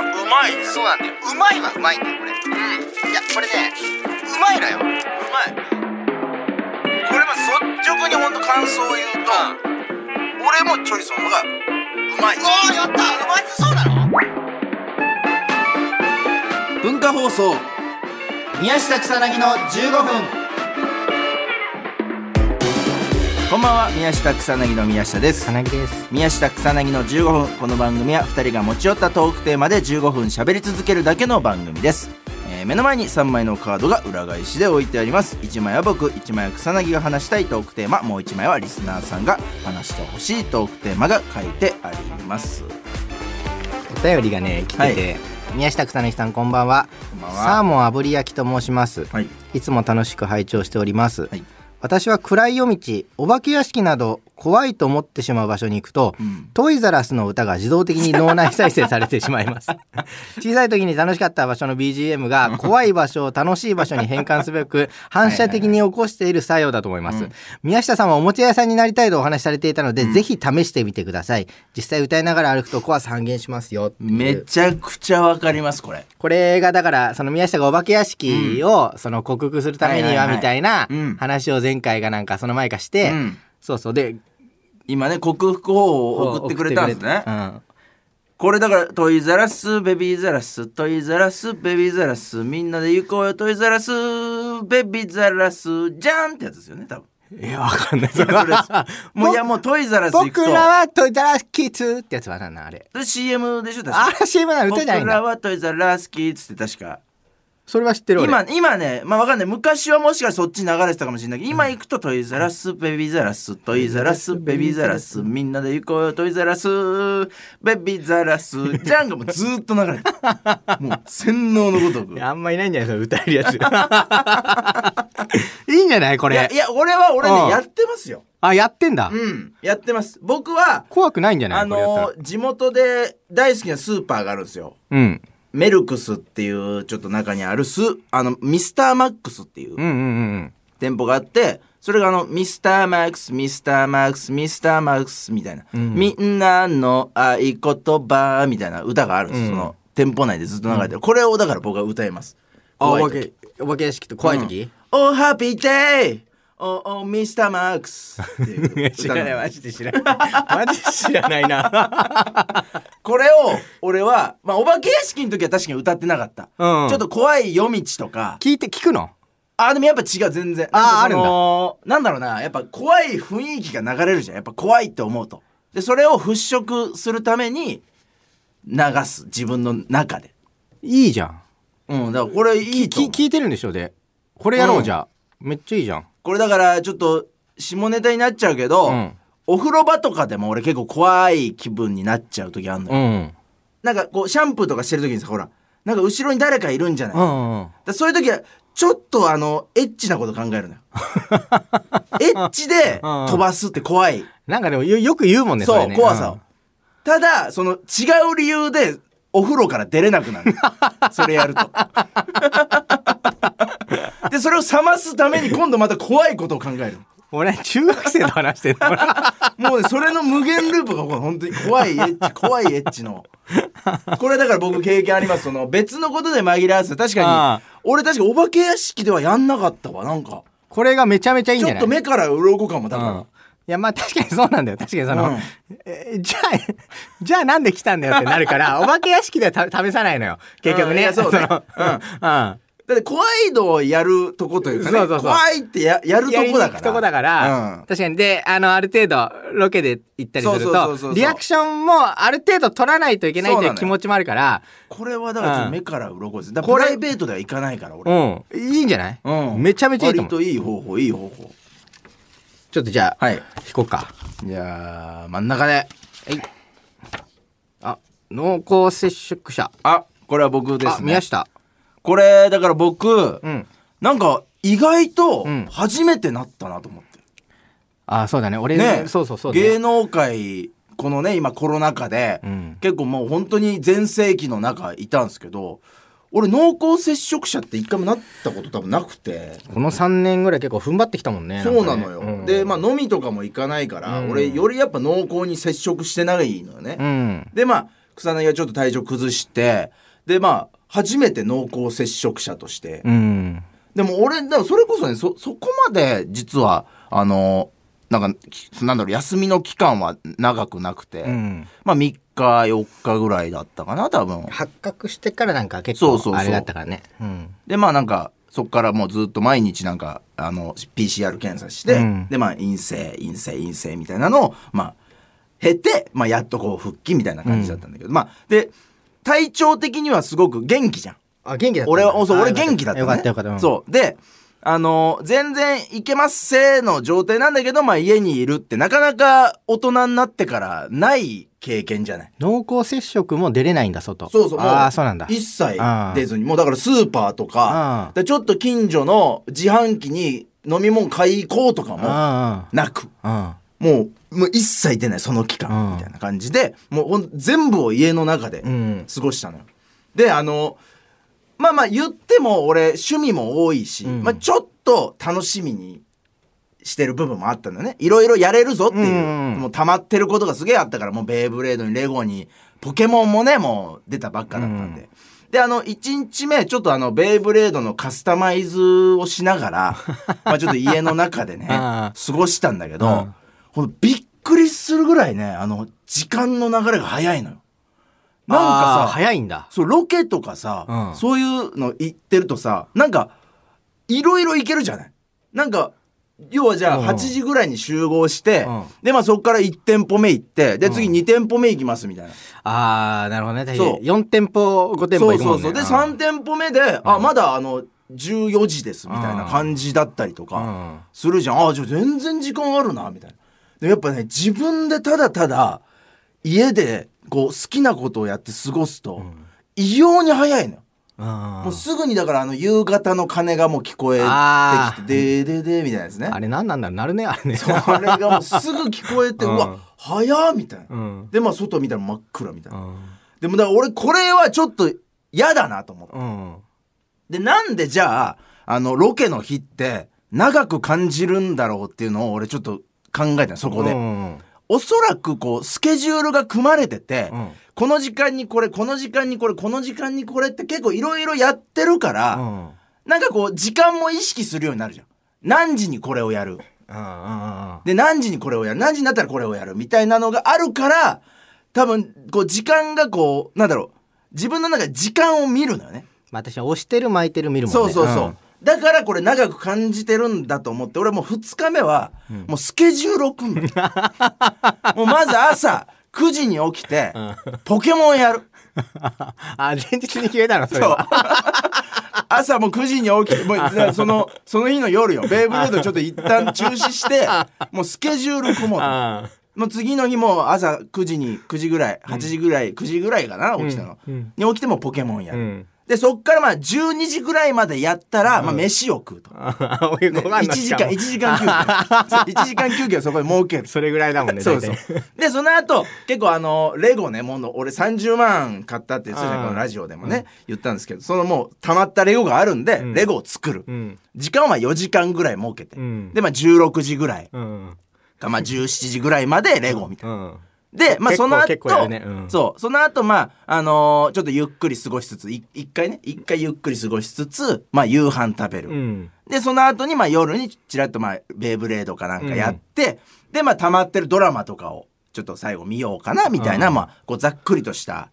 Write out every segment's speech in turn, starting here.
うまい。ねそうなんだよ。うまいはうまいんだよこれ。うん。いやこれねうまいのよ。うまい。これま率直に本当感想を言うと、俺もチョリソンの方がうまい。おーやった。うまいそうなの？文化放送宮下草薙の15分こんばんは宮下草薙の宮下です。です。宮下草薙の15分この番組は2人が持ち寄ったトークテーマで15分喋り続けるだけの番組です、えー目の前に3枚のカードが裏返しで置いてあります。1枚は僕1枚は草薙が話したいトークテーマ。もう1枚はリスナーさんが話してほしいトークテーマが書いてあります。お便りがね来てて、宮下草薙さんこんばんは。こんばんは。サーモン炙り焼きと申します、はい。いつも楽しく拝聴しております、はい私は暗い夜道お化け屋敷など怖いと思ってしまう場所に行くと、ん。トイザラスの歌が自動的に脳内再生されてしまいます。小さい時に楽しかった場所の BGM が怖い場所を楽しい場所に変換すべく反射的に起こしている作用だと思います、宮下さんはおもちゃ屋さんになりたいとお話しされていたので、ぜひ試してみてください。実際歌いながら歩くと怖さ半減しますよめちゃくちゃわかりますこれ。これがだからその宮下がお化け屋敷をその克服するためにはみたいなうん。話を前回がなんかその前かして、うんそうそう。で今ね克服法を送ってくれたんですね。これだからトイザラスベビーザラストイザラスベビーザラスみんなで行こうよトイザラスベビーザラスじゃんってやつですよね多分。いやわかんない。それもういやもうトイザラス行くと。僕らはトイザラスキッズってやつはなんなんあれ CM でしょ確か。あれ CM なの歌じゃないんだ。僕らはトイザラスキッズって確かそれは知ってる俺。今今ねまあわかんない。昔はもしかしたらそっちに流れてたかもしれないけど今行くとトイザラスベビーザラストイザラスベビーザラスみんなで行こうよトイザラスベビーザラス。じゃんがもうずーっと流れてる。もう洗脳のごとく。あんまいないんじゃないそれ歌えるやつ。いいんじゃないこれ？いやいや俺は俺うん。ねやってますよ。あやってんだ、うん。やってます。僕は怖くないんじゃない？あの地元で大好きなスーパーがあるんですよ。うんメルクスっていうちょっと中にあるスあのミスターマックスっていううんうんうん店舗があってそれがあのミスターマックスミスターマックスミスターマックスみたいな、ん。みんなの合言葉みたいな歌があるんです。よ、うん。その店舗内でずっと流れてる、これをだから僕は歌います。怖い時。あお化けお化け屋敷って怖い時、Oh happy day! Oh, oh Mr. Max! っていう知らないマジで知らないマジで知らないな これを俺は、まあ、お化け屋敷の時は確かに歌ってなかった。うんちょっと怖い夜道とか。聞いて聞くの？あ、でもやっぱ違う、全然。あーなんかそのなんだろうな、やっぱ怖い雰囲気が流れるじゃん。やっぱ怖いって思うと。で、それを払拭するために流す。自分の中で。いいじゃんうん、だからこれいいと聞いてるんでしょでこれやろう、うんじゃあめっちゃいいじゃんこれだからちょっと下ネタになっちゃうけど、うん。お風呂場とかでも俺結構怖い気分になっちゃう時あるのよ。うん。なんかこうシャンプーとかしてる時にさ、ほら、なんか後ろに誰かいるんじゃない、うん。うんだそういう時はちょっとあのエッチなこと考えるのよ。エッチで飛ばすって怖い、なんかでもよよく言うもんねそう、れね。怖さを、ただその違う理由でお風呂から出れなくなる。それやるとでそれを冷ますために今度また怖いことを考える俺中学生と話してるのもうねそれの無限ループが本当に怖いエッチ怖いエッチの。これだから僕経験あります。その別のことで紛らわす確かに俺確かお化け屋敷ではやんなかったわなんか。これがめちゃめちゃいいんちょっじゃない？と目から鱗かもだから、うん。いやまあ確かにそうなんだよ確かにその、うん。えじゃあじゃあなんで来たんだよってなるからお化け屋敷ではた試さないのよ結局ね、うんそうね。のうん。うんだって怖いのをやるとこというかねそうそうそう。怖いってややるとこだから。行くとこだから、うん。確かに。であのある程度ロケで行ったりするそうそうそうそうそう。とリアクションもある程度取らないといけないっていう気持ちもあるから。これはだから目から鱗です。だからプライベートでは行かないからう俺、ん。いいんじゃない、うん。めちゃめちゃいいと思う。割といい方法いい方法。ちょっとじゃあ、はい。引こうか。じゃあ真ん中で。あ濃厚接触者。あこれは僕ですね。あ宮下これだから僕、うん。なんか意外とうん。初めてなったなと思って、あそうだね。俺ね。そうそうそう、ね、芸能界このね今コロナ禍で、うん。結構もう本当に全盛期の中いたんですけど俺濃厚接触者って一回もなったこと多分なくて。この3年ぐらい結構踏ん張ってきたもんねそうなのよ、ん。かねでまあ飲みとかも行かないから、うん。俺よりやっぱ濃厚に接触してないのよね、うん。でまあ草薙がちょっと体調崩してでまあ初めて濃厚接触者として、うん。でも俺だからそれこそねそそこまで実はあのなんかきなんだろう休みの期間は長くなくて、うん。まあ3日4日ぐらいだったかな多分。発覚してからなんか結そうそうそう。構あれだったからね。うん。でまあなんかそっからもうずっと毎日なんかあの PCR 検査して、うん。でまあ陰性陰性陰性みたいなのをまあ経て、まあ、やっとこう復帰みたいな感じだったんだけど、まあで体調的にはすごく元気じゃん。あ元気だった俺はそうあ俺元気だったよねかったよかった。うん。そう。であの全然いけますせーの状態なんだけど、まあ、家にいるってなかなか大人になってからない経験じゃない。濃厚接触も出れないんだ外。そうそうああそうなんだ。一切出ずに。もうだからスーパーとかちょっと近所の自販機に飲み物買い行こうとかもあなく。あもうもう一切出ないその期うん。間みたいな感じでもう全部を家の中でうん。過ごしたのよ。であのまあまあ言っても俺趣味も多いし、うん。まあ、ちょっと楽しみにしてる部分もあったんだよね。いろいろやれるぞっていう、うんもう溜まってることがすげえあったからもうベイブレードにレゴにポケモンもねもう出たばっかだったんで。であの1日目ちょっとあのベイブレードのカスタマイズをしながら まあちょっと家の中でねあ過ごしたんだけど、うんほんとびっくりするぐらいねあの時間の流れが早いのよ。なんかさ早いんだ。そうロケとかさ、うん。そういうの行ってるとさなんかいろいろ行けるじゃない？なんか要はじゃあうん。8時ぐらいに集合して、うん。でまあそこから1店舗目行ってで次うん。2店舗目行きますみたいな、ああなるほどね。そう。4店舗5店舗そう行くもんね。そうそうで3店舗目で、あまだあの14時ですみたいな感じだったりとか、うん。するじゃん。あじゃあ全然時間あるなみたいなでやっぱね自分でただただ家でこう好きなことをやって過ごすと、異様に早いのよ。うんもうすぐにだからあの夕方の鐘がもう聞こえあてきてでーでーでーみたいなやつね。あれ何なんだろう？なるねあれね。そうあれがもうすぐ聞こえて、ううんわ早っみたいな、うん。でまあ外見たら真っ暗みたいな、うん。でもだから俺これはちょっと嫌だなと思ってうん。でなんでじゃああのロケの日って長く感じるんだろうっていうのを俺ちょっと考えたのそこで、うんおそらくこうスケジュールが組まれてて、うん。この時間にこれこの時間にこれこの時間にこれって結構いろいろやってるから、うん。なんかこう時間も意識するようになるじゃん。何時にこれをやる。うんうんで何時にこれをやる。何時になったらこれをやる。みたいなのがあるから多分こう時間がこうなんだろう。自分の中で時間を見るのよね。まあ私は押してる巻いてる見るもんね。そうそうそう、だからこれ長く感じてるんだと思って俺もう2日目はもうスケジュールを組んだ、もうまず朝9時に起きてポケモンやる。あ前日に決めたのそれは 朝もう9時に起きてもうそのその日の夜よ。ベイブレードちょっと一旦中止してもうスケジュール組もうもう次の日も朝9時に9時ぐらい8時ぐらい、9時ぐらいかな起きたの、うん。に起きてもポケモンやる、うんでそっからまあ12時ぐらいまでやったら、まあ飯を食うと、あお湯ご飯1の時間。1時間休憩。そう1時間休憩をそこで設ける。それぐらいだもんねそうそう。でその後結構あのレゴねもう俺30万買ったって言ってたじゃこのラジオでもね、言ったんですけどそのもう溜まったレゴがあるんで、ん。レゴを作る、うん。時間は4時間ぐらい設けて、うん。でまあ16時ぐらい。うん。かまあ17時ぐらいまでレゴみたいな。うんで、まあ、その後、ね。うん。そう、その後、まあ、あのーちょっとゆっくり過ごしつつ、い一回ね、一回ゆっくり過ごしつつ、まあ、夕飯食べる。うん。で、その後に、まあ、夜にちらっと、まあ、ベイブレードかなんかやって、で、まあ、溜まってるドラマとかを、ちょっと最後見ようかな、みたいな、うん。まあ、こう、ざっくりとした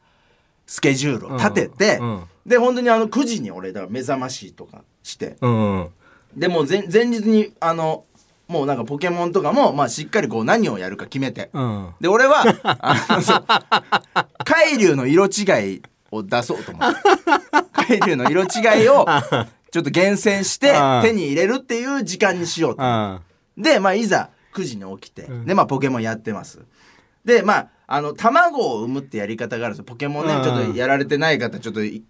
スケジュールを立てて、うん。うんで、本当にあの、9時に俺、だから目覚ましとかして、うん。でもう前前日に、あの、もうなんかポケモンとかも、まあ、しっかりこう、何をやるか決めて、うん。で俺は海流の色違いを出そうと思って海流の色違いをちょっと厳選してうん。手に入れるっていう時間にしようと。うん。でまあいざ9時に起きて、ん。でまあポケモンやってます。でまああの卵を産むってやり方があるんですよ。ポケモンね、うん。ちょっとやられてない方ちょっとい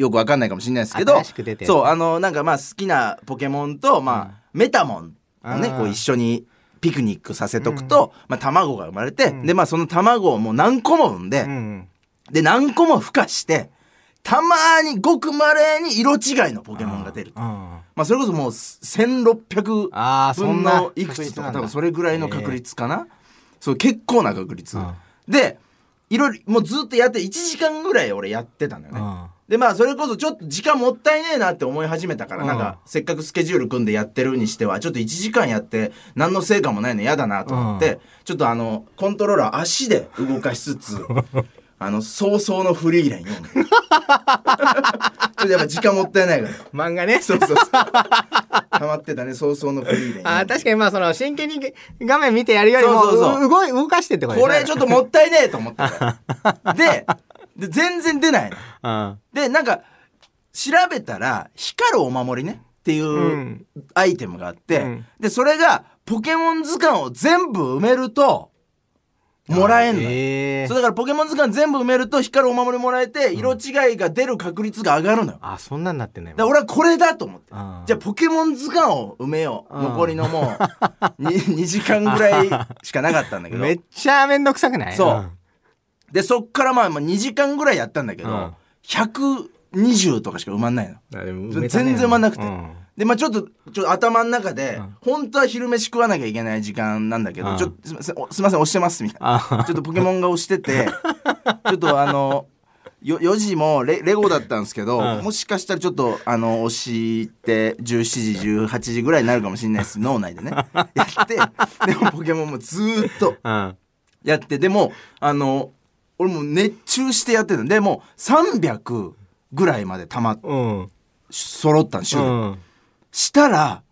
よくわかんないかもしれないですけどそうあのなんかまあ好きなポケモンとまあ、メタモンをねうんこう一緒にピクニックさせとくと、まあ、卵が生まれて、でまあその卵をもう何個も産んで、うん。で何個も孵化してたまにごくまれに色違いのポケモンが出るまあそれこそもう1600あーそ分んなのいくつとか多分それぐらいの確率かな、そう結構な確率、うん。でいろいろもうずっとやって1時間ぐらい俺やってたんだよね、うん。でまあそれこそちょっと時間もったいねえなって思い始めたから、うん。なんかせっかくスケジュール組んでやってるにしてはちょっと1時間やって何の成果もないの嫌だなと思って、ちょっとあのコントローラー足で動かしつつ あの早々のフリーレン読む。ちょっとやっぱ時間もったいないから。漫画ね。そうそうそう。ハマってたね早々のフリーレンあー確かにまあその真剣に画面見てやるよりもそうそうそう。う動い動かしてってことでしょこれちょっともったいねえと思ってた。でで全然出ないでなんか調べたら光るお守りねっていううん。アイテムがあって、うん。でそれがポケモン図鑑を全部埋めるともらえんのよ、えそうだからポケモン図鑑全部埋めると光るお守りもらえて色違いが出る確率が上がるのよ。あそんなんなってん。ねだ俺はこれだと思って。じゃあポケモン図鑑を埋めよう。うん。残りのもう 2, 2 時間ぐらいしかなかったんだけど。めっちゃめんどくさくない？そう。でそっからまあまあ2時間ぐらいやったんだけど、うん。120とかしか埋まんないの。全然埋まんなくて。うんでまあちょっとちょっと頭の中で、うん。本当は昼飯食わなきゃいけない時間なんだけど、うん。ちょっとすいませんおすいません押してますみたいな。あちょっとポケモンが押してて ちょっとあのよ4時もレレゴだったんですけど、うん。もしかしたらちょっとあの押して17時18時ぐらいになるかもしれないです。脳内でね。やってでもポケモンもずーっとうん。やってでもあの俺もう熱中してやってた。でもう300ぐらいまでたまっうん。揃ったん種類、うんしたら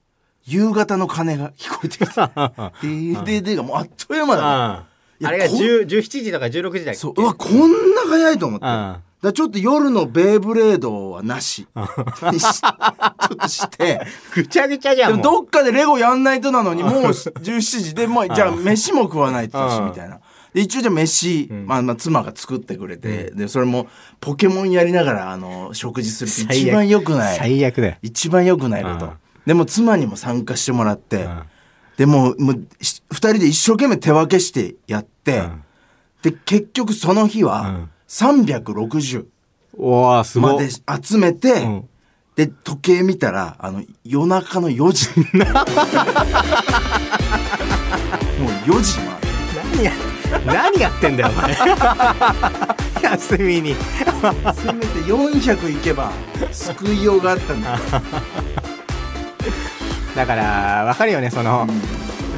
夕方の鐘が聞こえてきた 「でーでーでー」がもうあっという間だね。いやあれがこん10 17時とか16時だっけそう。うわこんな早いと思って、うんだちょっと夜のベイブレードはなし。にし ちょっとして。ぐちゃぐちゃじゃでもんどっかでレゴやんないとなのにもう 17時。でもうじゃあ飯も食わないとだしうんみたいな。で一応じゃあ飯、まあ、まあ妻が作ってくれて、でそれもポケモンやりながらあの食事するって一番良くない。最悪だよ。一番良くないこと、うん。でも妻にも参加してもらって、ん。でもうもうし二人で一生懸命手分けしてやって、ん。で結局その日はうん。360おーすご。いまで集めて、うん。で時計見たらあの夜中の4時。もう4時ま何や何やってんだよお前。休みに。でせめて400いけば救いようがあったんだ。だから分かるよねその、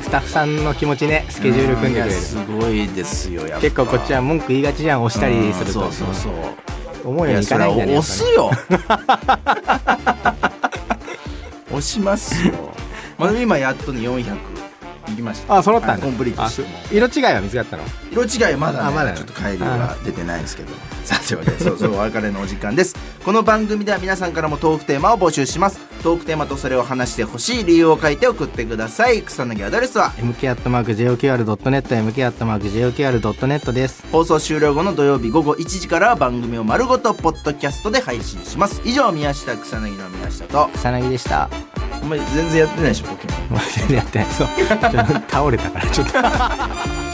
スタッフさんの気持ちねスケジュール組んでくれる。すごいですよやっぱ。結構こっちは文句言いがちじゃん押したりすると。うんそうそうそう。思うようにいかなんだね押すよ。押しますよ。まあ今やっとね400いきました。あ揃ったんコンプリートあして。も色違いは見つかったの？色違いまだ,、ね、あまだね。ちょっと帰りは出てないんですけど。さあというわけでそうそうお別れのお時間です。この番組では皆さんからもトークテーマを募集します。トークテーマとそれを話してほしい理由を書いて送ってください。草薙アドレスは？mk.jokr.net mk.jokr.net です。放送終了後の土曜日午後1時からは番組を丸ごとポッドキャストで配信します。以上宮下草薙の宮下と。草薙でしたあんまり全然やってないでしょポケモン全然やってない。そう。倒れたからちょっと。